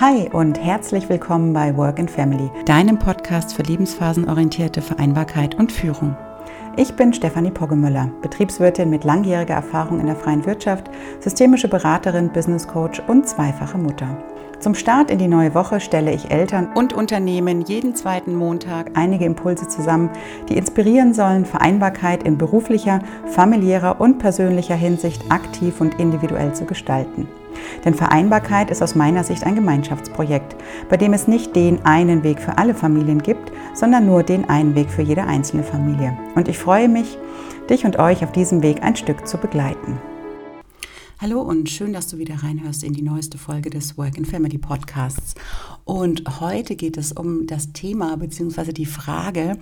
Hi und herzlich willkommen bei Work and Family, deinem Podcast für lebensphasenorientierte Vereinbarkeit und Führung. Ich bin Stefanie Poggemüller, Betriebswirtin mit langjähriger Erfahrung in der freien Wirtschaft, systemische Beraterin, Business Coach und zweifache Mutter. Zum Start in die neue Woche stelle ich Eltern und Unternehmen jeden zweiten Montag einige Impulse zusammen, die inspirieren sollen, Vereinbarkeit in beruflicher, familiärer und persönlicher Hinsicht aktiv und individuell zu gestalten. Denn Vereinbarkeit ist aus meiner Sicht ein Gemeinschaftsprojekt, bei dem es nicht den einen Weg für alle Familien gibt, sondern nur den einen Weg für jede einzelne Familie. Und ich freue mich, dich und euch auf diesem Weg ein Stück zu begleiten. Hallo und schön, dass du wieder reinhörst in die neueste Folge des Work and Family Podcasts. Und heute geht es um das Thema bzw. die Frage,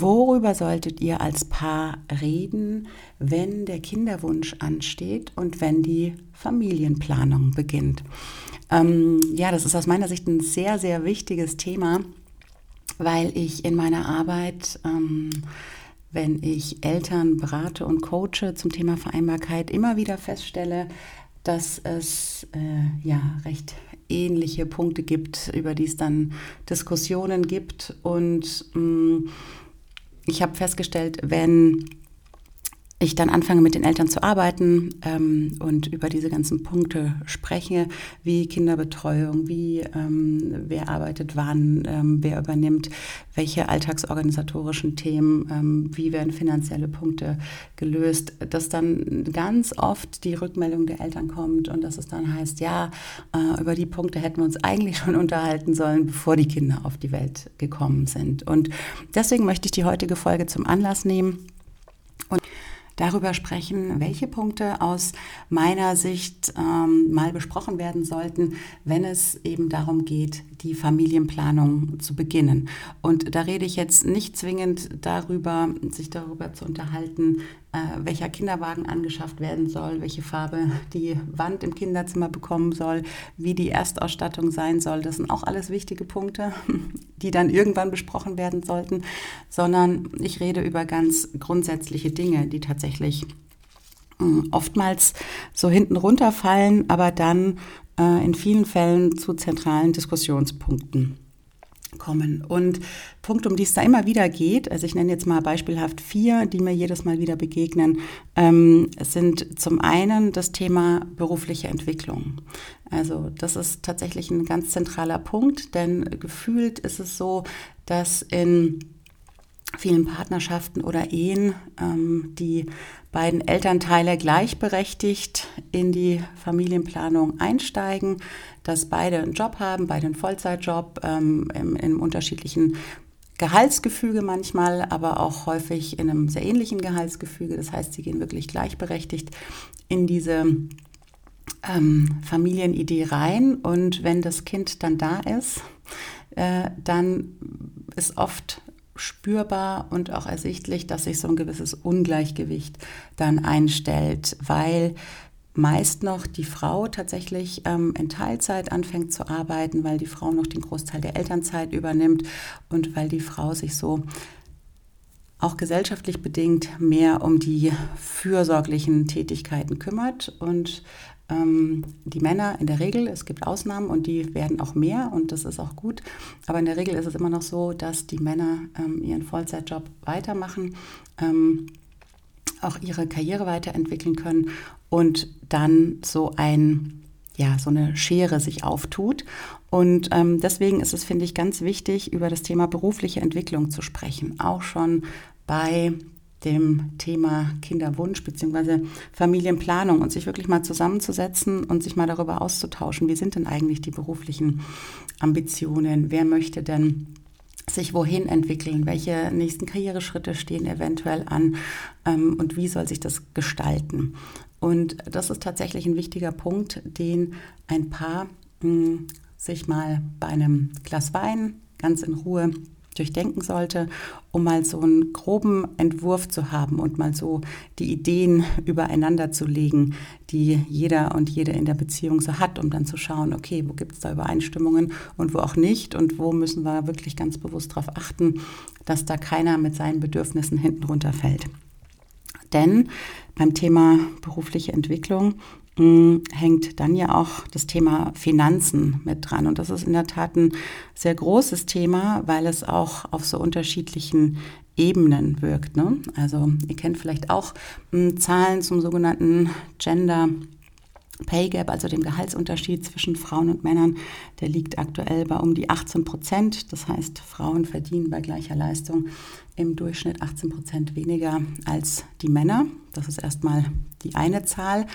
worüber solltet ihr als Paar reden, wenn der Kinderwunsch ansteht und wenn die Familienplanung beginnt? Ähm, ja, das ist aus meiner Sicht ein sehr, sehr wichtiges Thema, weil ich in meiner Arbeit ähm, wenn ich Eltern berate und coache zum Thema Vereinbarkeit, immer wieder feststelle, dass es äh, ja recht ähnliche Punkte gibt, über die es dann Diskussionen gibt. Und mh, mm, ich habe festgestellt, wenn ich dann anfange mit den Eltern zu arbeiten ähm, und über diese ganzen Punkte spreche, wie Kinderbetreuung, wie ähm, wer arbeitet wann, ähm, wer übernimmt welche alltagsorganisatorischen Themen, ähm, wie werden finanzielle Punkte gelöst, dass dann ganz oft die Rückmeldung der Eltern kommt und dass es dann heißt, ja, äh, über die Punkte hätten wir uns eigentlich schon unterhalten sollen, bevor die Kinder auf die Welt gekommen sind. Und deswegen möchte ich die heutige Folge zum Anlass nehmen und darüber sprechen, welche Punkte aus meiner Sicht ähm, mal besprochen werden sollten, wenn es eben darum geht, die Familienplanung zu beginnen. Und da rede ich jetzt nicht zwingend darüber, sich darüber zu unterhalten, äh, welcher Kinderwagen angeschafft werden soll, welche Farbe die Wand im Kinderzimmer bekommen soll, wie die Erstausstattung sein soll. Das sind auch alles wichtige Punkte, die dann irgendwann besprochen werden sollten, sondern ich rede über ganz grundsätzliche Dinge, die tatsächlich hm, oftmals so hinten runterfallen, aber dann äh, in vielen Fällen zu zentralen Diskussionspunkten kommen. Und Punkt, um die es da immer wieder geht, also ich nenne jetzt mal beispielhaft vier, die mir jedes Mal wieder begegnen, ähm, sind zum einen das Thema berufliche Entwicklung. Also das ist tatsächlich ein ganz zentraler Punkt, denn gefühlt ist es so, dass in vielen Partnerschaften oder Ehen ähm, die beiden Elternteile gleichberechtigt in die Familienplanung einsteigen, dass beide einen Job haben, beide einen Vollzeitjob ähm, im, im unterschiedlichen Gehaltsgefüge manchmal, aber auch häufig in einem sehr ähnlichen Gehaltsgefüge. Das heißt, sie gehen wirklich gleichberechtigt in diese ähm, Familienidee rein. Und wenn das Kind dann da ist, äh, dann ist oft spürbar und auch ersichtlich, dass sich so ein gewisses Ungleichgewicht dann einstellt, weil meist noch die Frau tatsächlich ähm, in Teilzeit anfängt zu arbeiten, weil die Frau noch den Großteil der Elternzeit übernimmt und weil die Frau sich so auch gesellschaftlich bedingt mehr um die fürsorglichen Tätigkeiten kümmert und die Männer in der Regel, es gibt Ausnahmen und die werden auch mehr und das ist auch gut, aber in der Regel ist es immer noch so, dass die Männer ähm, ihren Vollzeitjob weitermachen, ähm, auch ihre Karriere weiterentwickeln können und dann so ein ja, so eine Schere sich auftut. Und ähm, deswegen ist es, finde ich, ganz wichtig, über das Thema berufliche Entwicklung zu sprechen. Auch schon bei dem Thema Kinderwunsch bzw. Familienplanung und sich wirklich mal zusammenzusetzen und sich mal darüber auszutauschen, wie sind denn eigentlich die beruflichen Ambitionen, wer möchte denn sich wohin entwickeln, welche nächsten Karriereschritte stehen eventuell an ähm, und wie soll sich das gestalten. Und das ist tatsächlich ein wichtiger Punkt, den ein Paar mh, hm, sich mal bei einem Glas Wein ganz in Ruhe durchdenken sollte, um mal so einen groben Entwurf zu haben und mal so die Ideen übereinander zu legen, die jeder und jede in der Beziehung so hat, um dann zu schauen, okay, wo gibt es da Übereinstimmungen und wo auch nicht und wo müssen wir wirklich ganz bewusst darauf achten, dass da keiner mit seinen Bedürfnissen hinten runterfällt. Denn beim Thema berufliche Entwicklung mm, hängt dann ja auch das Thema Finanzen mit dran. Und das ist in der Tat ein sehr großes Thema, weil es auch auf so unterschiedlichen Ebenen wirkt. Ne? Also ihr kennt vielleicht auch m, Zahlen zum sogenannten Gender Pay Gap, also dem Gehaltsunterschied zwischen Frauen und Männern, der liegt aktuell bei um die 18 Prozent. Das heißt, Frauen verdienen bei gleicher Leistung im Durchschnitt 18 Prozent weniger als die Männer. Das ist erstmal die eine Zahl,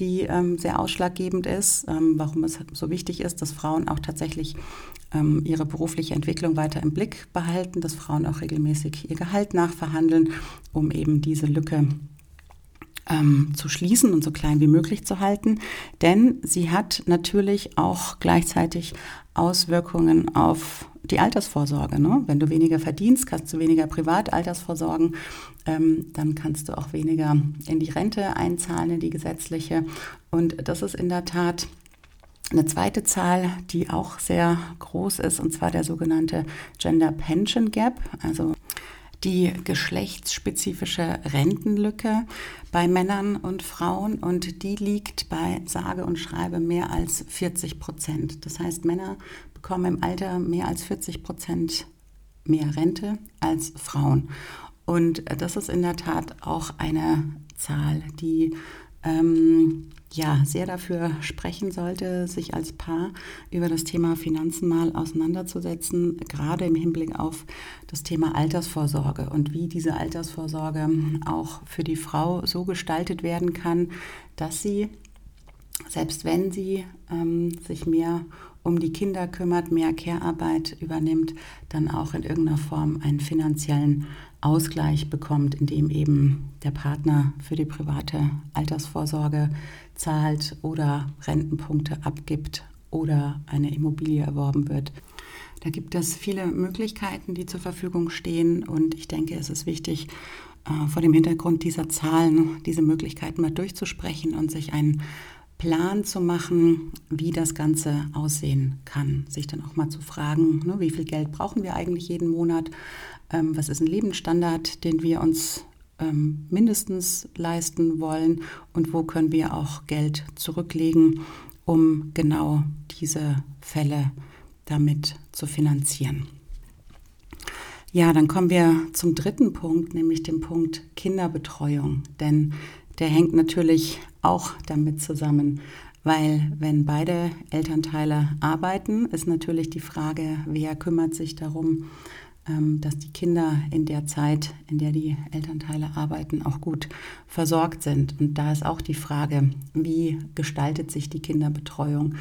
die ähm, sehr ausschlaggebend ist, ähm, warum es so wichtig ist, dass Frauen auch tatsächlich ähm, ihre berufliche Entwicklung weiter im Blick behalten, dass Frauen auch regelmäßig ihr Gehalt nachverhandeln, um eben diese Lücke ähm, zu schließen und so klein wie möglich zu halten. Denn sie hat natürlich auch gleichzeitig Auswirkungen auf die Altersvorsorge. Ne? Wenn du weniger verdienst, kannst du weniger privat Altersvorsorgen, ähm, dann kannst du auch weniger in die Rente einzahlen, in die gesetzliche. Und das ist in der Tat eine zweite Zahl, die auch sehr groß ist, und zwar der sogenannte Gender Pension Gap. Also die geschlechtsspezifische Rentenlücke bei Männern und Frauen und die liegt bei sage und schreibe mehr als 40 Prozent. Das heißt, Männer bekommen im Alter mehr als 40 Prozent mehr Rente als Frauen. Und das ist in der Tat auch eine Zahl, die ähm, ja, sehr dafür sprechen sollte, sich als Paar über das Thema Finanzen mal auseinanderzusetzen, gerade im Hinblick auf das Thema Altersvorsorge und wie diese Altersvorsorge auch für die Frau so gestaltet werden kann, dass sie, selbst wenn sie ähm, sich mehr um die Kinder kümmert, mehr Care-Arbeit übernimmt, dann auch in irgendeiner Form einen finanziellen Ausgleich bekommt, indem eben der Partner für die private Altersvorsorge zahlt oder Rentenpunkte abgibt oder eine Immobilie erworben wird. Da gibt es viele Möglichkeiten, die zur Verfügung stehen und ich denke, es ist wichtig, äh, vor dem Hintergrund dieser Zahlen diese Möglichkeiten mal durchzusprechen und sich einen Plan zu machen, wie das Ganze aussehen kann. Sich dann auch mal zu fragen, ne, wie viel Geld brauchen wir eigentlich jeden Monat? Ähm, was ist ein Lebensstandard, den wir uns ähm, mindestens leisten wollen und wo können wir auch Geld zurücklegen, um genau diese Fälle damit zu finanzieren. Ja, dann kommen wir zum dritten Punkt, nämlich dem Punkt Kinderbetreuung. Denn der hängt natürlich auch damit zusammen, weil wenn beide Elternteile arbeiten, ist natürlich die Frage, wer kümmert sich darum, ähm, dass die Kinder in der Zeit, in der die Elternteile arbeiten, auch gut versorgt sind. Und da ist auch die Frage, wie gestaltet sich die Kinderbetreuung?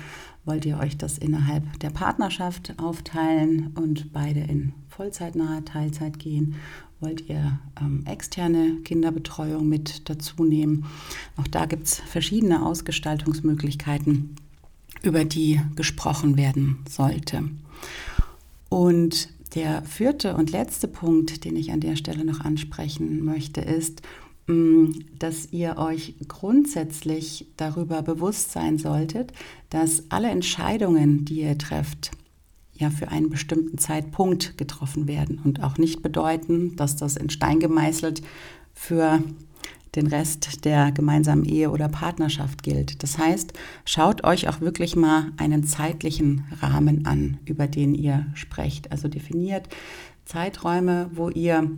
Wollt ihr euch das innerhalb der Partnerschaft aufteilen und beide in vollzeitnahe Teilzeit gehen? Wollt ihr ähm, externe Kinderbetreuung mit dazu nehmen? Auch da gibt es verschiedene Ausgestaltungsmöglichkeiten, über die gesprochen werden sollte. Und der vierte und letzte Punkt, den ich an der Stelle noch ansprechen möchte, ist, mm, dass ihr euch grundsätzlich darüber bewusst sein solltet, dass alle Entscheidungen, die ihr trefft, ja für einen bestimmten Zeitpunkt getroffen werden und auch nicht bedeuten, dass das in Stein gemeißelt für den Rest der gemeinsamen Ehe oder Partnerschaft gilt. Das heißt, schaut euch auch wirklich mal einen zeitlichen Rahmen an, über den ihr sprecht. Also definiert Zeiträume, wo ihr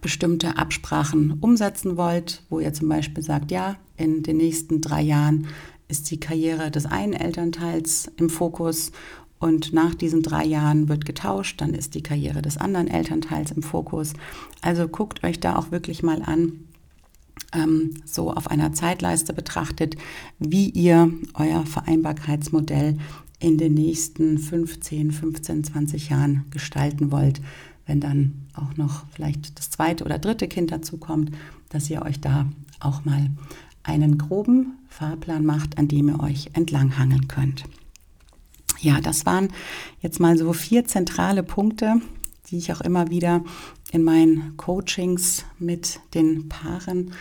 bestimmte Absprachen umsetzen wollt, wo ihr zum Beispiel sagt, ja, in den nächsten drei Jahren ist die Karriere des einen Elternteils im Fokus und nach diesen drei Jahren wird getauscht, dann ist die Karriere des anderen Elternteils im Fokus. Also guckt euch da auch wirklich mal an, ähm, so auf einer Zeitleiste betrachtet, wie ihr euer Vereinbarkeitsmodell in den nächsten 15, 15, 20 Jahren gestalten wollt, wenn dann auch noch vielleicht das zweite oder dritte Kind dazu kommt, dass ihr euch da auch mal einen groben Fahrplan macht, an dem ihr euch entlanghangeln könnt. Ja, das waren jetzt mal so vier zentrale Punkte, die ich auch immer wieder in meinen Coachings mit den Paaren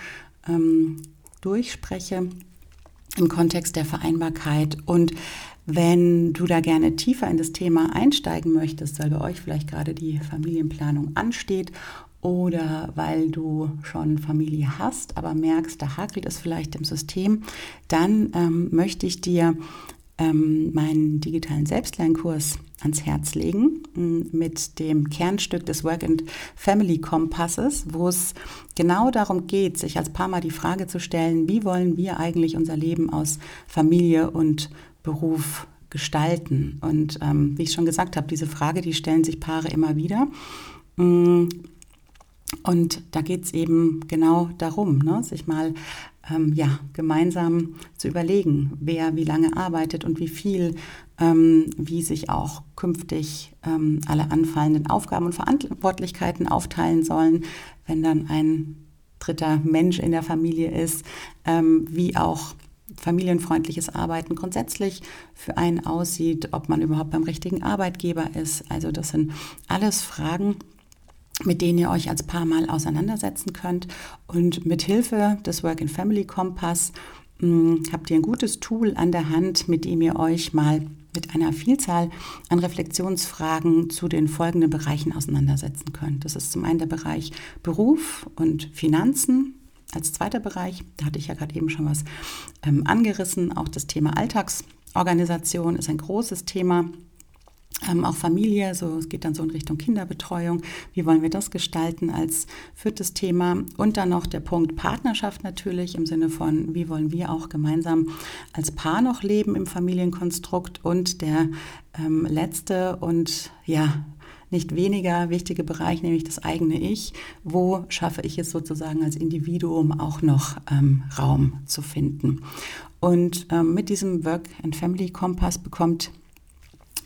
ähm, durchspreche im Kontext der Vereinbarkeit. Und wenn du da gerne tiefer in das Thema einsteigen möchtest, weil bei euch vielleicht gerade die Familienplanung ansteht oder weil du schon Familie hast, aber merkst, da hakelt es vielleicht im System, dann ähm, möchte ich dir ähm, meinen digitalen Selbstlernkurs ans Herz legen mit dem Kernstück des Work and Family Kompasses, wo es genau darum geht, sich als Paar mal die Frage zu stellen, wie wollen wir eigentlich unser Leben aus Familie und Beruf gestalten? Und ähm, wie ich schon gesagt habe, diese Frage, die stellen sich Paare immer wieder. Und da geht es eben genau darum, ne, sich mal ähm, ja, gemeinsam zu überlegen, wer wie lange arbeitet und wie viel, ähm, wie sich auch künftig ähm, alle anfallenden Aufgaben und Verantwortlichkeiten aufteilen sollen, wenn dann ein dritter Mensch in der Familie ist, ähm, wie auch familienfreundliches Arbeiten grundsätzlich für einen aussieht, ob man überhaupt beim richtigen Arbeitgeber ist. Also das sind alles Fragen, mit denen ihr euch als Paar mal auseinandersetzen könnt. Und mit Hilfe des Work and Family Kompass mh, hm, habt ihr ein gutes Tool an der Hand, mit dem ihr euch mal mit einer Vielzahl an Reflexionsfragen zu den folgenden Bereichen auseinandersetzen könnt. Das ist zum einen der Bereich Beruf und Finanzen. Als zweiter Bereich, da hatte ich ja gerade eben schon was ähm, angerissen, auch das Thema Alltagsorganisation ist ein großes Thema. Ähm, auch Familie, so es geht dann so in Richtung Kinderbetreuung. Wie wollen wir das gestalten als viertes Thema? Und dann noch der Punkt Partnerschaft natürlich im Sinne von, wie wollen wir auch gemeinsam als Paar noch leben im Familienkonstrukt? Und der ähm, letzte und ja, nicht weniger wichtige Bereich, nämlich das eigene Ich. Wo schaffe ich es sozusagen als Individuum auch noch ähm, Raum zu finden? Und ähm, mit diesem Work and Family Kompass bekommt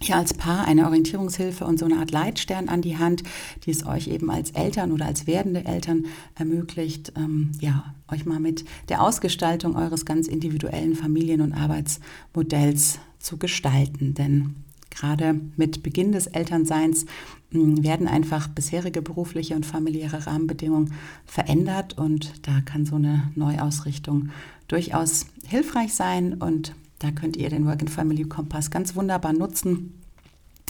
hier als Paar eine Orientierungshilfe und so eine Art Leitstern an die Hand, die es euch eben als Eltern oder als werdende Eltern ermöglicht, ähm, ja, euch mal mit der Ausgestaltung eures ganz individuellen Familien- und Arbeitsmodells zu gestalten. Denn gerade mit Beginn des Elternseins hm, werden einfach bisherige berufliche und familiäre Rahmenbedingungen verändert und da kann so eine Neuausrichtung durchaus hilfreich sein und da könnt ihr den Work Family Kompass ganz wunderbar nutzen,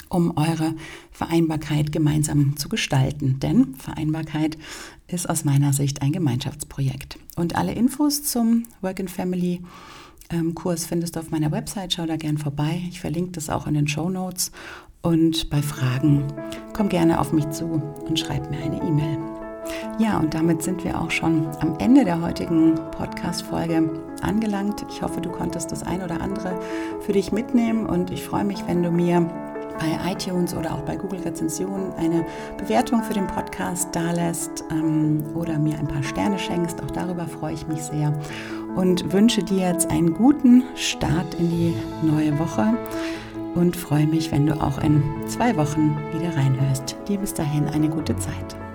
um eure Vereinbarkeit gemeinsam zu gestalten. Denn Vereinbarkeit ist aus meiner Sicht ein Gemeinschaftsprojekt. Und alle Infos zum Work Family ähm, Kurs findest du auf meiner Website. Schau da gern vorbei. Ich verlinke das auch in den Show Notes. Und bei Fragen komm gerne auf mich zu und schreib mir eine E-Mail. Ja, und damit sind wir auch schon am Ende der heutigen Podcast-Folge angelangt. Ich hoffe, du konntest das ein oder andere für dich mitnehmen und ich freue mich, wenn du mir bei iTunes oder auch bei Google Rezensionen eine Bewertung für den Podcast dalässt ähm, oder mir ein paar Sterne schenkst. Auch darüber freue ich mich sehr und wünsche dir jetzt einen guten Start in die neue Woche und freue mich, wenn du auch in zwei Wochen wieder reinhörst. Dir bis dahin eine gute Zeit.